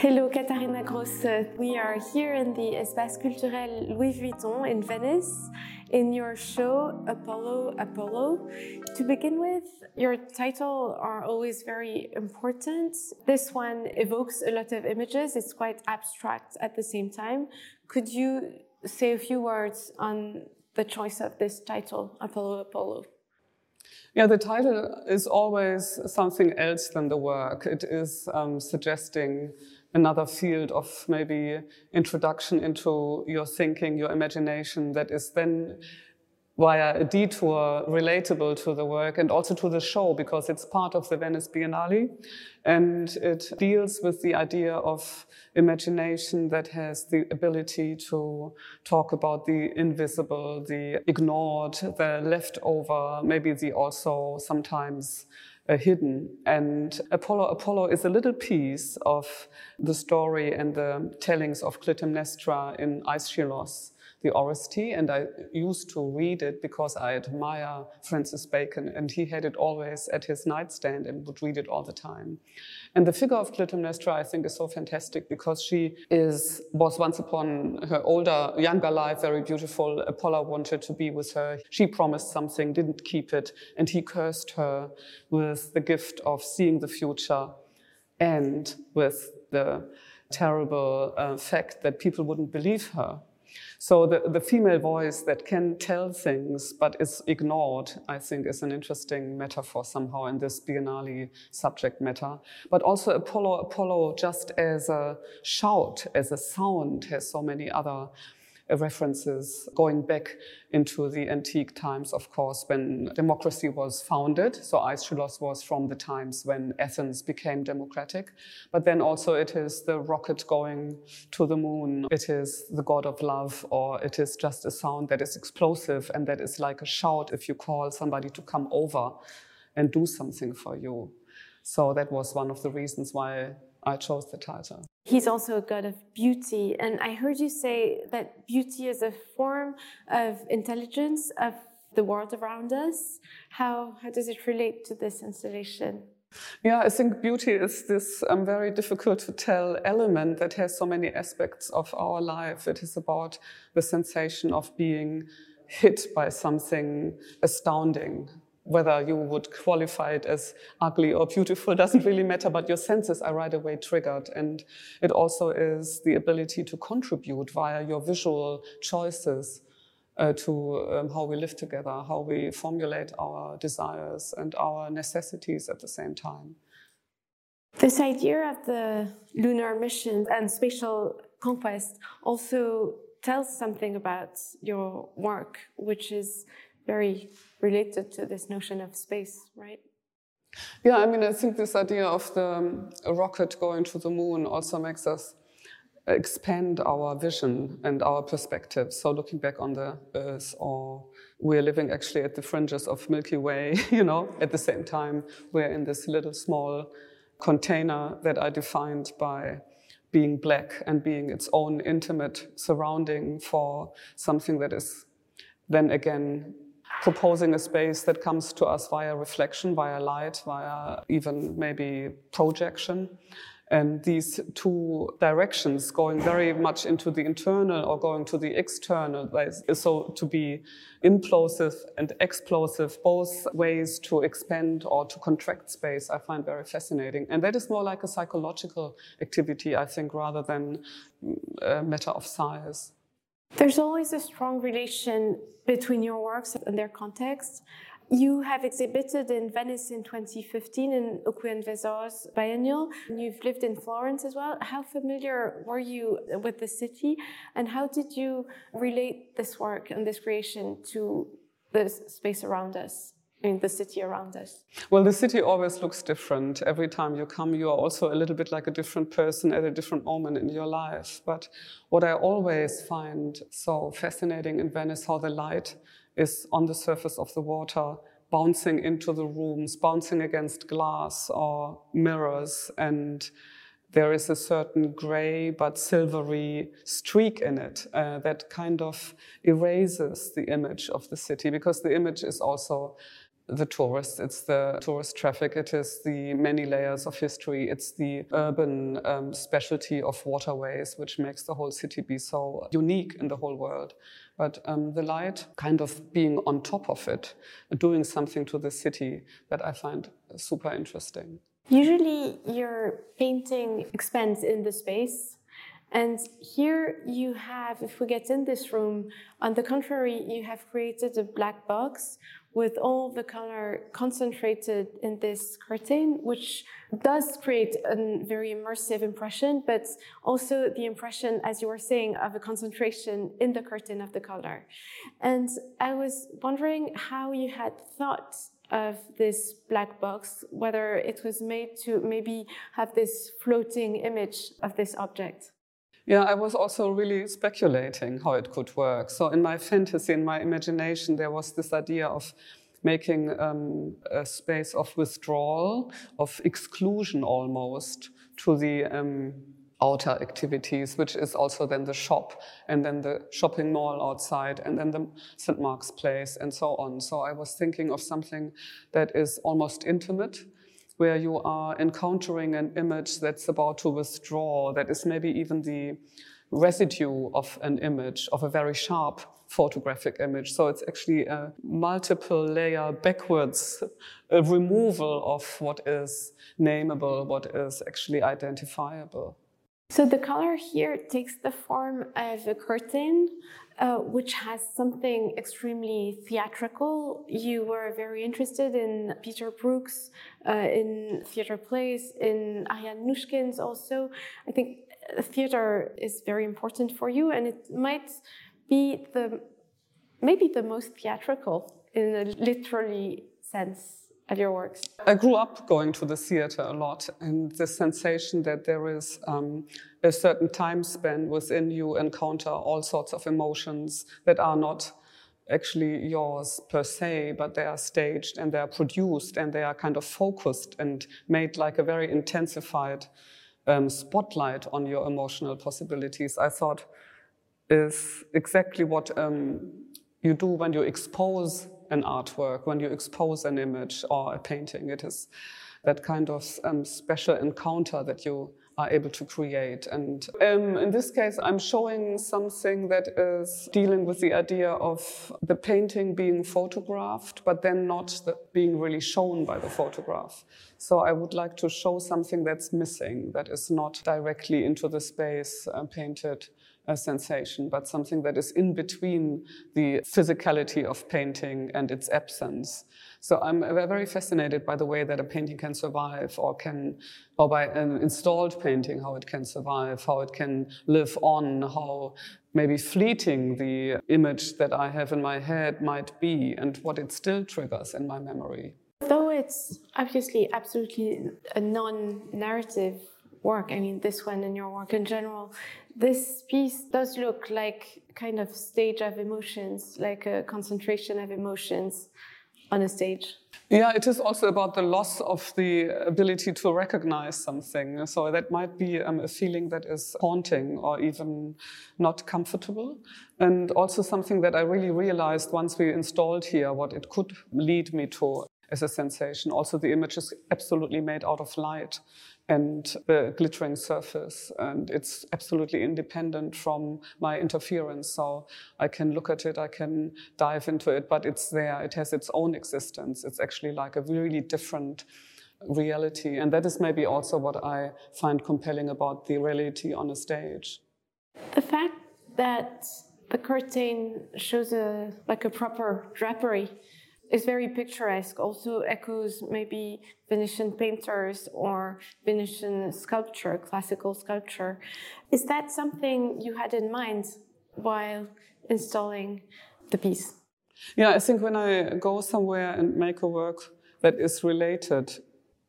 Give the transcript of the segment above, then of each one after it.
Hello, Katharina Grosse. We are here in the Espace Culturel Louis Vuitton in Venice in your show Apollo Apollo. To begin with, your title are always very important. This one evokes a lot of images. It's quite abstract at the same time. Could you say a few words on the choice of this title, Apollo Apollo? Yeah, the title is always something else than the work. It is um, suggesting another field of maybe introduction into your thinking, your imagination that is then via a detour relatable to the work and also to the show because it's part of the Venice Biennale and it deals with the idea of imagination that has the ability to talk about the invisible, the ignored, the leftover, maybe the also sometimes hidden. And Apollo Apollo is a little piece of the story and the tellings of Clytemnestra in Aeschylus the Oresteia, and I used to read it because I admire Francis Bacon, and he had it always at his nightstand and would read it all the time. And the figure of Clytemnestra, I think, is so fantastic because she is was once upon her older, younger life very beautiful. Apollo wanted to be with her. She promised something, didn't keep it, and he cursed her with the gift of seeing the future and with the terrible uh, fact that people wouldn't believe her so the, the female voice that can tell things but is ignored, I think, is an interesting metaphor somehow in this Biennale subject matter. But also Apollo, Apollo just as a shout, as a sound, has so many other references going back into the antique times, of course, when democracy was founded. So Aeschylus was from the times when Athens became democratic. But then also it is the rocket going to the moon. It is the god of love, or it is just a sound that is explosive and that is like a shout if you call somebody to come over and do something for you. So that was one of the reasons why I chose the title. He's also a god of beauty. And I heard you say that beauty is a form of intelligence of the world around us. How, how does it relate to this installation? Yeah, I think beauty is this um, very difficult to tell element that has so many aspects of our life. It is about the sensation of being hit by something astounding, whether you would qualify it as ugly or beautiful doesn't really matter, but your senses are right away triggered. And it also is the ability to contribute via your visual choices uh, to um, how we live together, how we formulate our desires and our necessities at the same time. This idea of the lunar mission and spatial conquest also tells something about your work, which is very related to this notion of space, right? Yeah, I mean, I think this idea of the um, rocket going to the moon also makes us expand our vision and our perspective. So looking back on the Earth, or we're living actually at the fringes of Milky Way, you know, at the same time we're in this little small container that I defined by being black and being its own intimate surrounding for something that is then again proposing a space that comes to us via reflection, via light, via even maybe projection. And these two directions going very much into the internal or going to the external, so to be implosive and explosive, both ways to expand or to contract space, I find very fascinating. And that is more like a psychological activity, I think, rather than mm, a matter of size. There's always a strong relation between your works and their context. You have exhibited in Venice in 2015 in Okwui Enwezor's biennial. You've lived in Florence as well. How familiar were you with the city, and how did you relate this work and this creation to the space around us? In the city around us? Well, the city always looks different. Every time you come, you are also a little bit like a different person at a different moment in your life. But what I always find so fascinating in Venice, how the light is on the surface of the water, bouncing into the rooms, bouncing against glass or mirrors and there is a certain gray but silvery streak in it uh, that kind of erases the image of the city because the image is also the tourists, it's the tourist traffic, it is the many layers of history, it's the urban um, specialty of waterways, which makes the whole city be so unique in the whole world. But um, the light kind of being on top of it, doing something to the city that I find super interesting. Usually, your painting expands in the space and here you have, if we get in this room, on the contrary, you have created a black box with all the color concentrated in this curtain, which does create a very immersive impression, but also the impression, as you were saying, of a concentration in the curtain of the color. And I was wondering how you had thought of this black box, whether it was made to maybe have this floating image of this object. Yeah, I was also really speculating how it could work. So in my fantasy, in my imagination, there was this idea of making um, a space of withdrawal, of exclusion almost to the um, outer activities, which is also then the shop and then the shopping mall outside and then the St. Mark's Place and so on. So I was thinking of something that is almost intimate where you are encountering an image that's about to withdraw, that is maybe even the residue of an image, of a very sharp photographic image. So it's actually a multiple layer backwards a removal of what is nameable, what is actually identifiable. So the color here takes the form of a curtain uh, which has something extremely theatrical. You were very interested in Peter Brook's, uh, in theater plays, in Ariane Mnouchkine's also. I think uh, theater is very important for you, and it might be the maybe the most theatrical in a literally sense of your works? I grew up going to the theater a lot, and the sensation that there is um, a certain time span within you encounter all sorts of emotions that are not actually yours per se, but they are staged and they are produced and they are kind of focused and made like a very intensified um, spotlight on your emotional possibilities. I thought is exactly what um, you do when you expose an artwork, when you expose an image or a painting. It is that kind of um, special encounter that you are able to create. And um, in this case, I'm showing something that is dealing with the idea of the painting being photographed, but then not the, being really shown by the photograph. So I would like to show something that's missing, that is not directly into the space uh, painted a sensation, but something that is in between the physicality of painting and its absence. So I'm very fascinated by the way that a painting can survive or can, or by an installed painting, how it can survive, how it can live on, how maybe fleeting the image that I have in my head might be and what it still triggers in my memory. Though it's obviously absolutely a non-narrative work, I mean, this one and your work in general, this piece does look like kind of stage of emotions, like a concentration of emotions on a stage. Yeah, it is also about the loss of the ability to recognize something. So that might be um, a feeling that is haunting or even not comfortable. And also something that I really realized once we installed here, what it could lead me to as a sensation. Also, the image is absolutely made out of light and the glittering surface. And it's absolutely independent from my interference. So I can look at it, I can dive into it, but it's there. It has its own existence. It's actually like a really different reality. And that is maybe also what I find compelling about the reality on a stage. The fact that the curtain shows a like a proper drapery is very picturesque, also echoes maybe Venetian painters or Venetian sculpture, classical sculpture. Is that something you had in mind while installing the piece? Yeah, I think when I go somewhere and make a work that is related,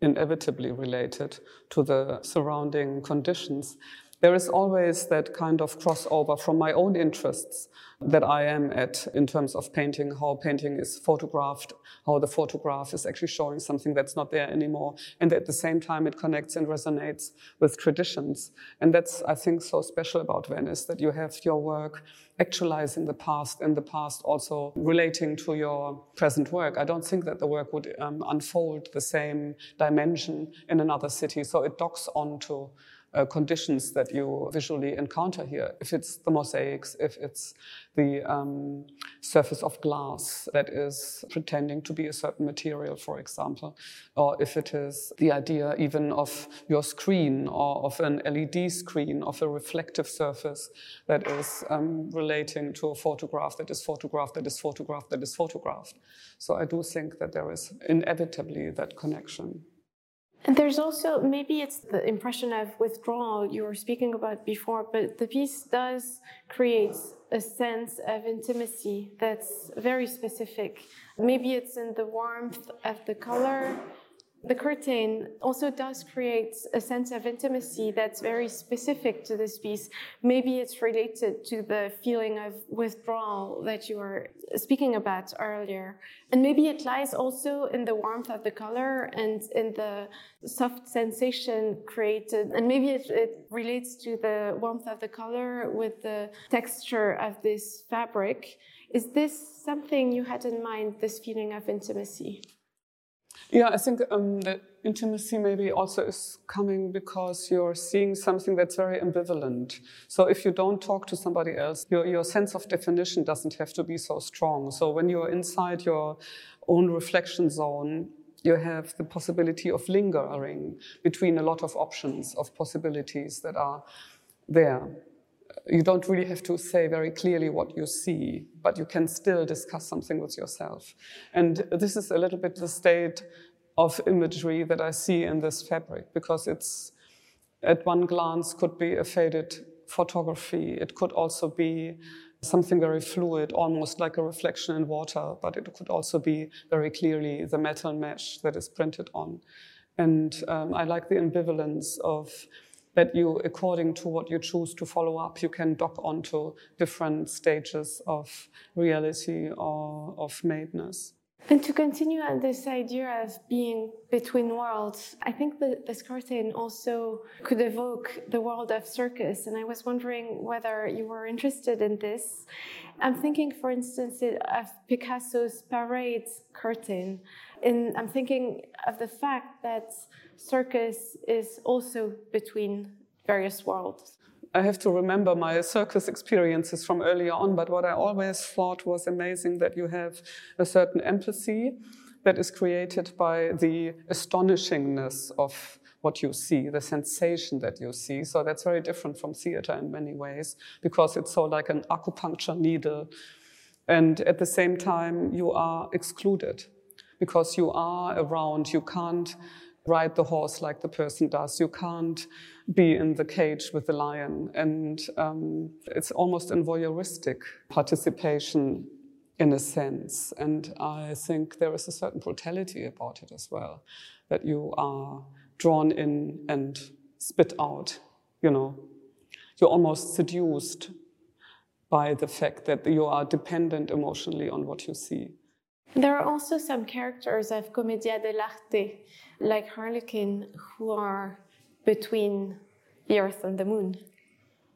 inevitably related to the surrounding conditions, there is always that kind of crossover from my own interests that I am at in terms of painting, how painting is photographed, how the photograph is actually showing something that's not there anymore. And at the same time, it connects and resonates with traditions. And that's, I think, so special about Venice that you have your work actualizing the past and the past also relating to your present work. I don't think that the work would um, unfold the same dimension in another city. So it docks onto uh, conditions that you visually encounter here. If it's the mosaics, if it's the um, surface of glass that is pretending to be a certain material, for example, or if it is the idea even of your screen or of an LED screen, of a reflective surface that is um, relating to a photograph that is photographed, that is photographed, that is photographed. So I do think that there is inevitably that connection. And there's also maybe it's the impression of withdrawal you were speaking about before, but the piece does create a sense of intimacy that's very specific. Maybe it's in the warmth of the color, the curtain also does create a sense of intimacy that's very specific to this piece. Maybe it's related to the feeling of withdrawal that you were speaking about earlier. And maybe it lies also in the warmth of the color and in the soft sensation created. And maybe it, it relates to the warmth of the color with the texture of this fabric. Is this something you had in mind, this feeling of intimacy? Yeah, I think um, the intimacy maybe also is coming because you're seeing something that's very ambivalent. So if you don't talk to somebody else, your, your sense of definition doesn't have to be so strong. So when you're inside your own reflection zone, you have the possibility of lingering between a lot of options, of possibilities that are there you don't really have to say very clearly what you see, but you can still discuss something with yourself. And this is a little bit the state of imagery that I see in this fabric, because it's at one glance could be a faded photography. It could also be something very fluid, almost like a reflection in water, but it could also be very clearly the metal mesh that is printed on. And um, I like the ambivalence of that you, according to what you choose to follow up, you can dock onto different stages of reality or of madeness. And to continue on this idea of being between worlds, I think that this curtain also could evoke the world of circus. And I was wondering whether you were interested in this. I'm thinking, for instance, of Picasso's parade curtain. And I'm thinking of the fact that circus is also between various worlds. I have to remember my circus experiences from earlier on, but what I always thought was amazing that you have a certain empathy that is created by the astonishingness of what you see, the sensation that you see. So that's very different from theater in many ways because it's so like an acupuncture needle. And at the same time, you are excluded because you are around, you can't ride the horse like the person does. You can't be in the cage with the lion. And um, it's almost voyeuristic participation in a sense. And I think there is a certain brutality about it as well, that you are drawn in and spit out, you know. You're almost seduced by the fact that you are dependent emotionally on what you see. There are also some characters of Commedia dell'arte, like Harlequin, who are between the Earth and the Moon.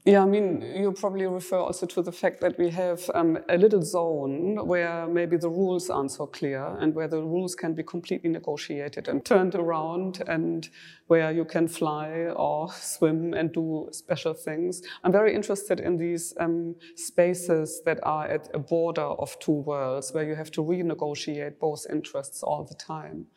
Yeah, I mean, you probably refer also to the fact that we have um, a little zone where maybe the rules aren't so clear and where the rules can be completely negotiated and turned around and where you can fly or swim and do special things. I'm very interested in these um, spaces that are at a border of two worlds where you have to renegotiate both interests all the time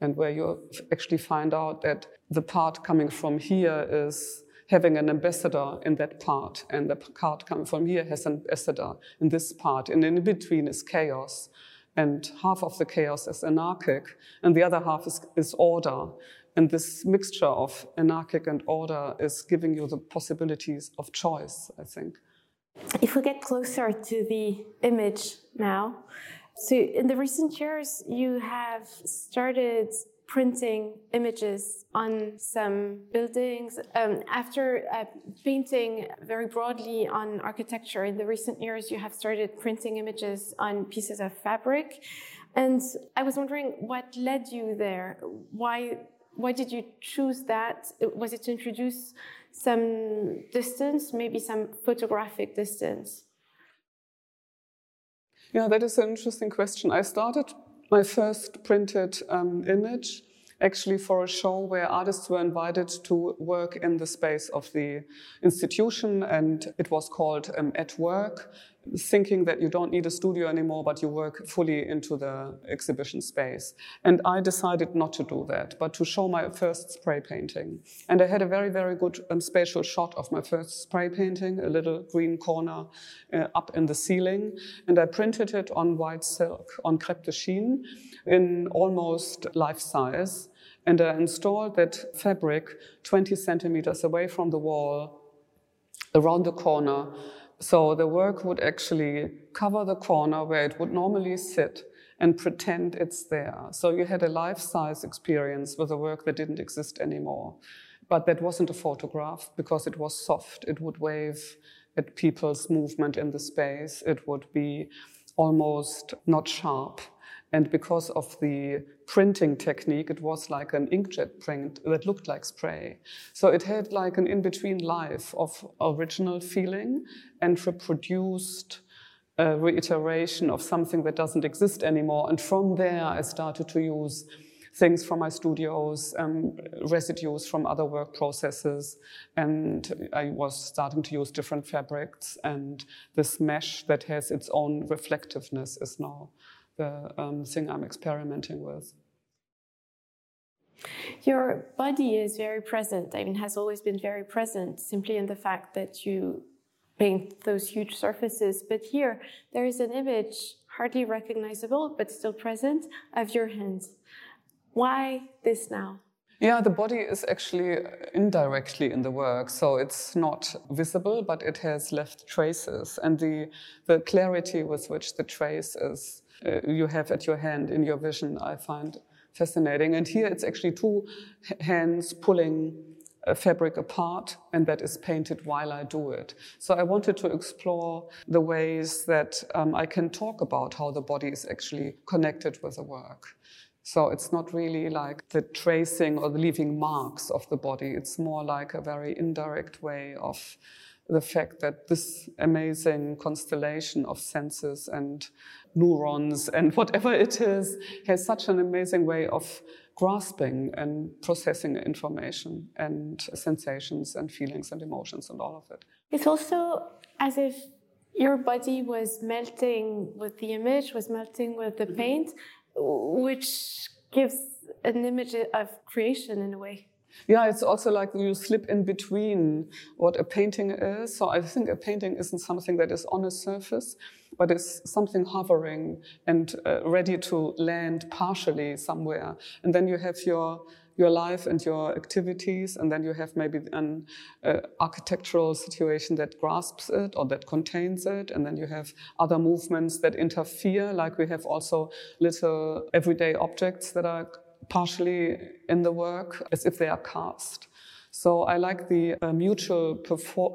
and where you actually find out that the part coming from here is having an ambassador in that part, and the card coming from here has an ambassador in this part, and in between is chaos. And half of the chaos is anarchic, and the other half is, is order. And this mixture of anarchic and order is giving you the possibilities of choice, I think. If we get closer to the image now, so in the recent years, you have started printing images on some buildings. Um, after uh, painting very broadly on architecture, in the recent years, you have started printing images on pieces of fabric. And I was wondering what led you there? Why, why did you choose that? Was it to introduce some distance, maybe some photographic distance? Yeah, that is an interesting question. I started my first printed um, image actually for a show where artists were invited to work in the space of the institution and it was called um, At Work thinking that you don't need a studio anymore, but you work fully into the exhibition space. And I decided not to do that, but to show my first spray painting. And I had a very, very good um, spatial shot of my first spray painting, a little green corner uh, up in the ceiling. And I printed it on white silk, on crepe de chine, in almost life size. And I installed that fabric 20 centimeters away from the wall, around the corner, so the work would actually cover the corner where it would normally sit and pretend it's there. So you had a life-size experience with a work that didn't exist anymore. But that wasn't a photograph because it was soft. It would wave at people's movement in the space. It would be almost not sharp. And because of the printing technique, it was like an inkjet print that looked like spray. So it had like an in-between life of original feeling and reproduced a reiteration of something that doesn't exist anymore. And from there, I started to use things from my studios, um, residues from other work processes, and I was starting to use different fabrics. And this mesh that has its own reflectiveness is now the um, thing I'm experimenting with. Your body is very present. I mean, has always been very present, simply in the fact that you paint those huge surfaces. But here, there is an image, hardly recognizable, but still present, of your hands. Why this now? Yeah, the body is actually indirectly in the work, so it's not visible, but it has left traces. And the, the clarity with which the trace is uh, you have at your hand in your vision, I find fascinating. And here it's actually two hands pulling a fabric apart, and that is painted while I do it. So I wanted to explore the ways that um, I can talk about how the body is actually connected with the work. So it's not really like the tracing or the leaving marks of the body. It's more like a very indirect way of the fact that this amazing constellation of senses and neurons and whatever it is has such an amazing way of grasping and processing information and sensations and feelings and emotions and all of it. It's also as if your body was melting with the image, was melting with the paint, which gives an image of creation in a way. Yeah, it's also like you slip in between what a painting is. So I think a painting isn't something that is on a surface, but it's something hovering and uh, ready to land partially somewhere. And then you have your your life and your activities, and then you have maybe an uh, architectural situation that grasps it or that contains it, and then you have other movements that interfere, like we have also little everyday objects that are partially in the work as if they are cast. So I like the uh, mutual,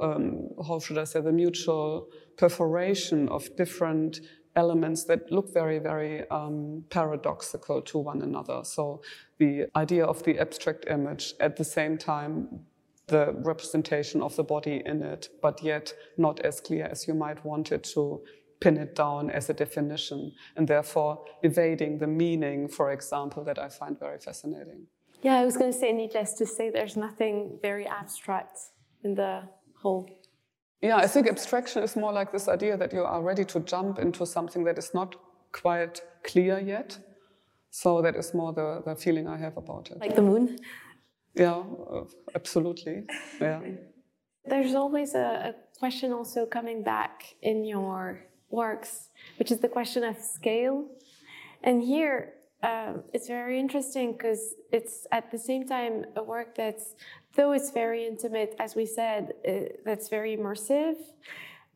um, how should I say, the mutual perforation of different elements that look very, very um, paradoxical to one another. So the idea of the abstract image at the same time the representation of the body in it, but yet not as clear as you might want it to pin it down as a definition and therefore evading the meaning, for example, that I find very fascinating. Yeah, I was going to say, needless to say, there's nothing very abstract in the whole. Yeah, I think abstraction is more like this idea that you are ready to jump into something that is not quite clear yet. So that is more the, the feeling I have about it. Like the moon? Yeah, uh, absolutely. Yeah. There's always a, a question also coming back in your works, which is the question of scale. And here, um, it's very interesting because it's at the same time a work that's, though it's very intimate, as we said, uh, that's very immersive.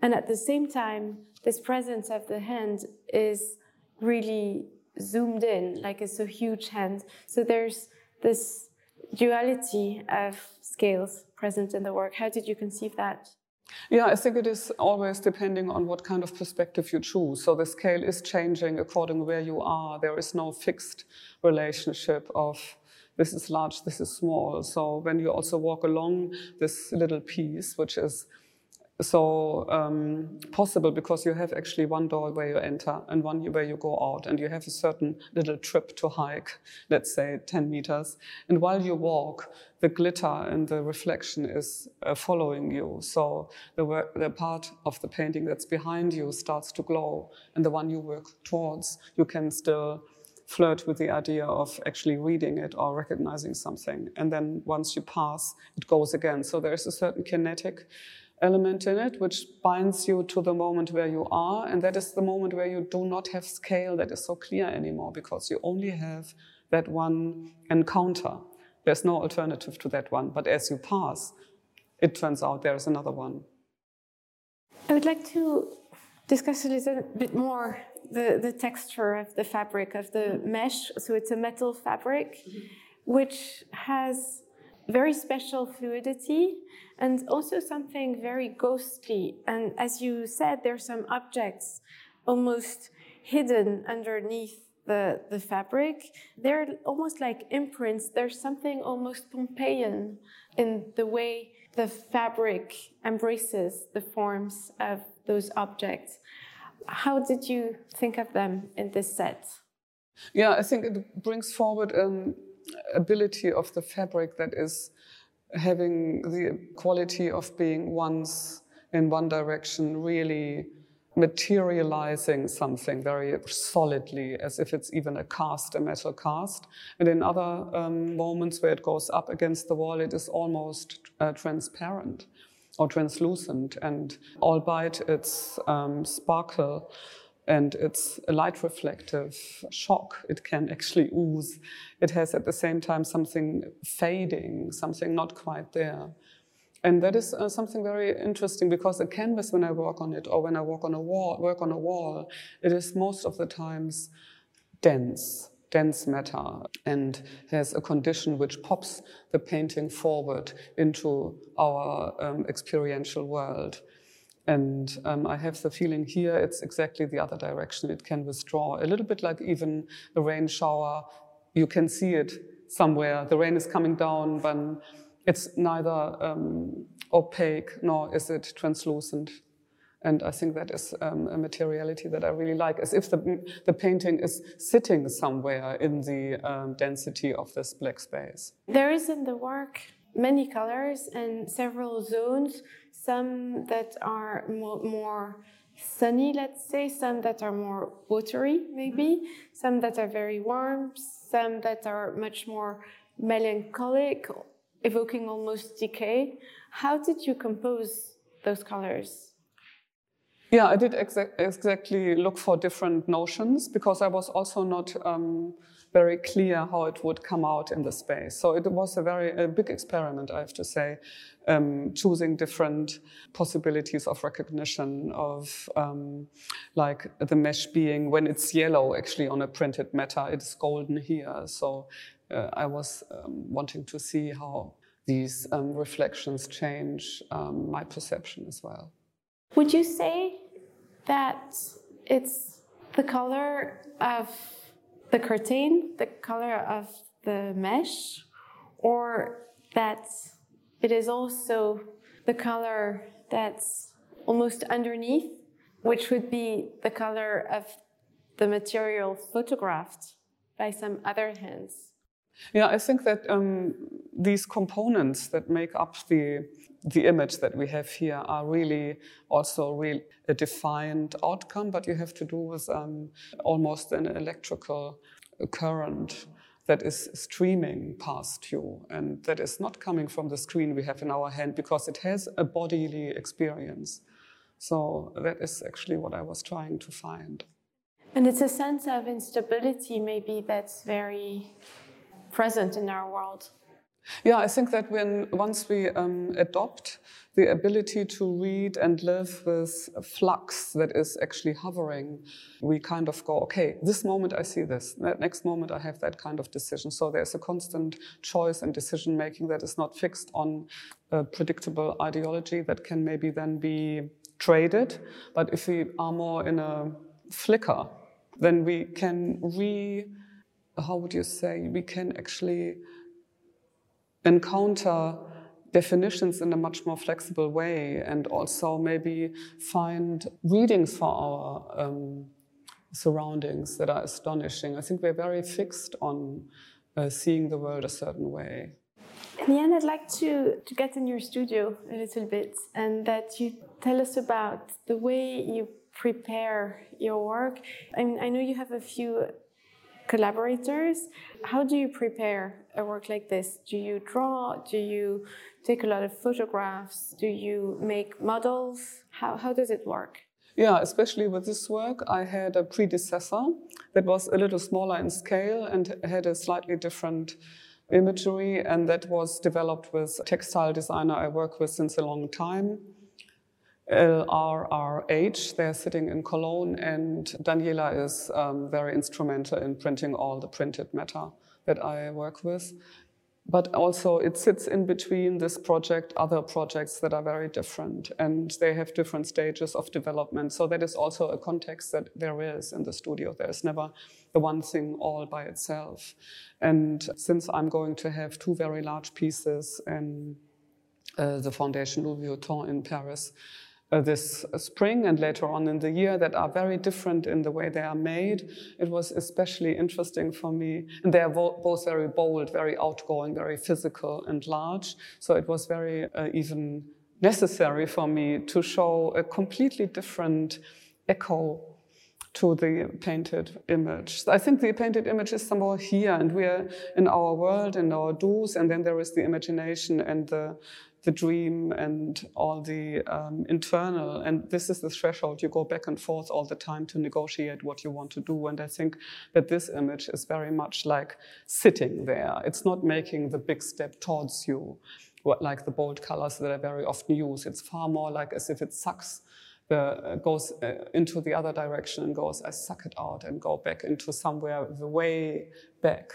And at the same time, this presence of the hand is really zoomed in, like it's a huge hand. So there's this duality of scales present in the work. How did you conceive that? Yeah, I think it is always depending on what kind of perspective you choose. So the scale is changing according where you are. There is no fixed relationship of this is large, this is small. So when you also walk along this little piece, which is so um, possible because you have actually one door where you enter and one where you go out, and you have a certain little trip to hike, let's say 10 meters. And while you walk, the glitter and the reflection is uh, following you. So the, the part of the painting that's behind you starts to glow, and the one you work towards, you can still flirt with the idea of actually reading it or recognizing something. And then once you pass, it goes again. So there's a certain kinetic element in it, which binds you to the moment where you are. And that is the moment where you do not have scale that is so clear anymore because you only have that one encounter. There's no alternative to that one. But as you pass, it turns out there is another one. I would like to discuss a little bit more the, the texture of the fabric, of the mesh. So it's a metal fabric, mm-hmm. which has very special fluidity and also something very ghostly. And as you said, there are some objects almost hidden underneath the, the fabric. They're almost like imprints. There's something almost Pompeian in the way the fabric embraces the forms of those objects. How did you think of them in this set? Yeah, I think it brings forward an ability of the fabric that is having the quality of being once in one direction, really materializing something very solidly, as if it's even a cast, a metal cast. And in other um, moments where it goes up against the wall, it is almost uh, transparent or translucent, and albeit its um, sparkle and it's a light reflective shock. It can actually ooze. It has at the same time something fading, something not quite there. And that is uh, something very interesting because a canvas, when I work on it or when I work on a wall, work on a wall, it is most of the times dense, dense matter, and has a condition which pops the painting forward into our um, experiential world. And um, I have the feeling here it's exactly the other direction. It can withdraw a little bit like even a rain shower. You can see it somewhere. The rain is coming down, but it's neither um, opaque nor is it translucent. And I think that is um, a materiality that I really like, as if the, the painting is sitting somewhere in the um, density of this black space. There is in the work many colors and several zones, some that are more, more sunny, let's say, some that are more watery, maybe, some that are very warm, some that are much more melancholic, evoking almost decay. How did you compose those colors? Yeah, I did exa exactly look for different notions because I was also not um, very clear how it would come out in the space. So it was a very a big experiment, I have to say, um, choosing different possibilities of recognition of um, like the mesh being when it's yellow actually on a printed matter, it is golden here. So uh, I was um, wanting to see how these um, reflections change um, my perception as well. Would you say that it's the color of the curtain, the color of the mesh, or that it is also the color that's almost underneath, which would be the color of the material photographed by some other hands. Yeah, I think that um, these components that make up the the image that we have here are really also real, a defined outcome, but you have to do with um, almost an electrical current that is streaming past you and that is not coming from the screen we have in our hand because it has a bodily experience. So that is actually what I was trying to find. And it's a sense of instability, maybe, that's very present in our world. Yeah, I think that when once we um, adopt the ability to read and live with flux that is actually hovering, we kind of go, okay, this moment I see this, that next moment I have that kind of decision. So there's a constant choice and decision making that is not fixed on a predictable ideology that can maybe then be traded. But if we are more in a flicker, then we can re, how would you say, we can actually encounter definitions in a much more flexible way and also maybe find readings for our um, surroundings that are astonishing. I think we're very fixed on uh, seeing the world a certain way. In the end, I'd like to, to get in your studio a little bit and that you tell us about the way you prepare your work. I mean, I know you have a few collaborators. How do you prepare a work like this? Do you draw? Do you take a lot of photographs? Do you make models? How, how does it work? Yeah, especially with this work, I had a predecessor that was a little smaller in scale and had a slightly different imagery, and that was developed with textile designer I work with since a long time. LRRH. They're sitting in Cologne, and Daniela is um, very instrumental in printing all the printed matter that I work with. But also, it sits in between this project, other projects that are very different, and they have different stages of development. So, that is also a context that there is in the studio. There's never the one thing all by itself. And since I'm going to have two very large pieces in uh, the Foundation Louis Vuitton in Paris, uh, this spring and later on in the year that are very different in the way they are made. It was especially interesting for me. And they are both very bold, very outgoing, very physical and large. So it was very uh, even necessary for me to show a completely different echo to the painted image. I think the painted image is somewhere here, and we are in our world and our do's, and then there is the imagination and the the dream and all the um, internal. And this is the threshold. You go back and forth all the time to negotiate what you want to do. And I think that this image is very much like sitting there. It's not making the big step towards you, like the bold colors that are very often used. It's far more like as if it sucks. The, uh, goes uh, into the other direction and goes, I suck it out and go back into somewhere the way back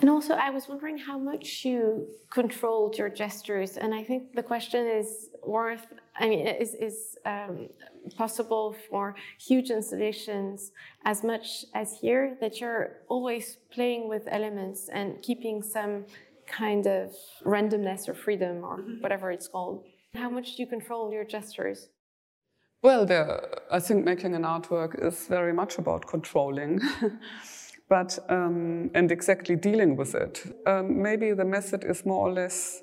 and also, I was wondering how much you controlled your gestures, and I think the question is worth. I mean, is is um, possible for huge installations as much as here that you're always playing with elements and keeping some kind of randomness or freedom or mm-hmm. whatever it's called. How much do you control your gestures? Well, I think making an artwork is very much about controlling. but um, and exactly dealing with it. Um, maybe the method is more or less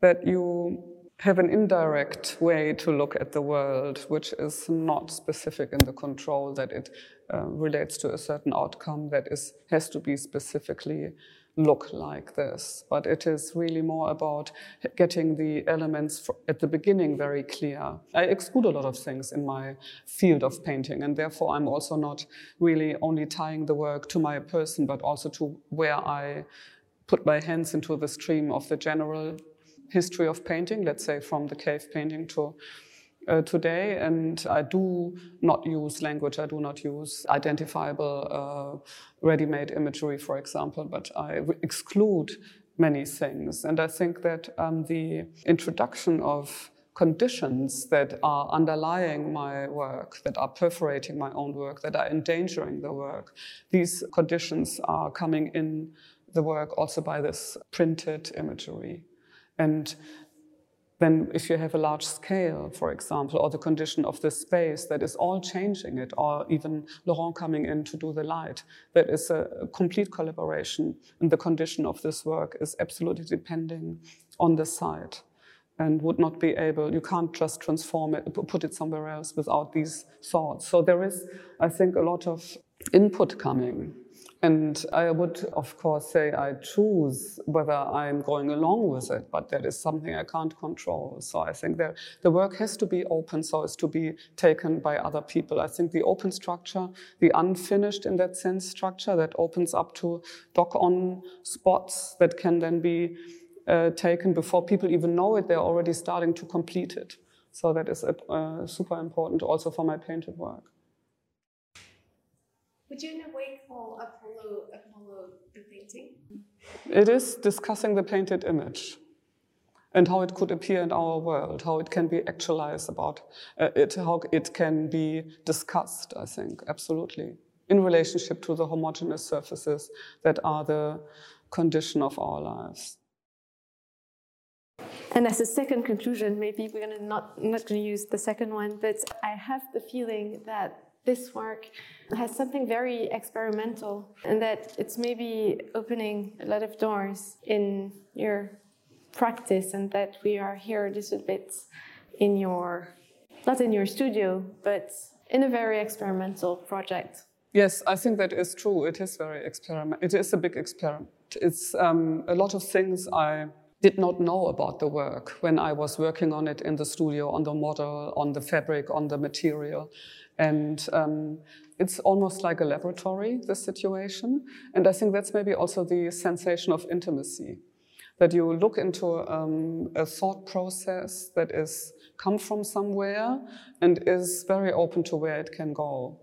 that you have an indirect way to look at the world, which is not specific in the control, that it uh, relates to a certain outcome that is has to be specifically look like this, but it is really more about getting the elements at the beginning very clear. I exclude a lot of things in my field of painting, and therefore I'm also not really only tying the work to my person, but also to where I put my hands into the stream of the general history of painting, let's say from the cave painting to uh, today, and I do not use language, I do not use identifiable uh, ready made imagery, for example, but I exclude many things. And I think that um, the introduction of conditions that are underlying my work, that are perforating my own work, that are endangering the work, these conditions are coming in the work also by this printed imagery. And then if you have a large scale, for example, or the condition of the space that is all changing it, or even Laurent coming in to do the light, that is a complete collaboration. And the condition of this work is absolutely depending on the site and would not be able, you can't just transform it, put it somewhere else without these thoughts. So there is, I think, a lot of input coming And I would, of course, say I choose whether I'm going along with it, but that is something I can't control. So I think that the work has to be open so as to be taken by other people. I think the open structure, the unfinished in that sense structure that opens up to dock on spots that can then be uh, taken before people even know it, they're already starting to complete it. So that is uh, super important also for my painted work. Would you in a way call Apollo Apollo the painting? It is discussing the painted image and how it could appear in our world, how it can be actualized about uh, it, how it can be discussed, I think, absolutely, in relationship to the homogeneous surfaces that are the condition of our lives. And as a second conclusion, maybe we're gonna not not gonna use the second one, but I have the feeling that this work has something very experimental and that it's maybe opening a lot of doors in your practice and that we are here a little bit in your not in your studio but in a very experimental project. Yes i think that is true. It is very experiment it is a big experiment. It's um, a lot of things i did not know about the work when I was working on it in the studio, on the model, on the fabric, on the material. And um, it's almost like a laboratory, the situation. And I think that's maybe also the sensation of intimacy that you look into um, a thought process that is come from somewhere and is very open to where it can go.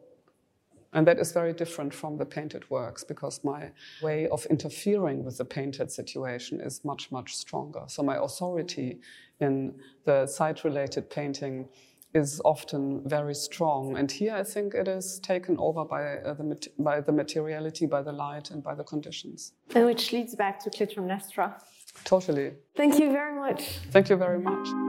And that is very different from the painted works because my way of interfering with the painted situation is much, much stronger. So my authority in the site related painting is often very strong. And here I think it is taken over by, uh, the, by the materiality, by the light, and by the conditions. And which leads back to Clytemnestra. Totally. Thank you very much. Thank you very much.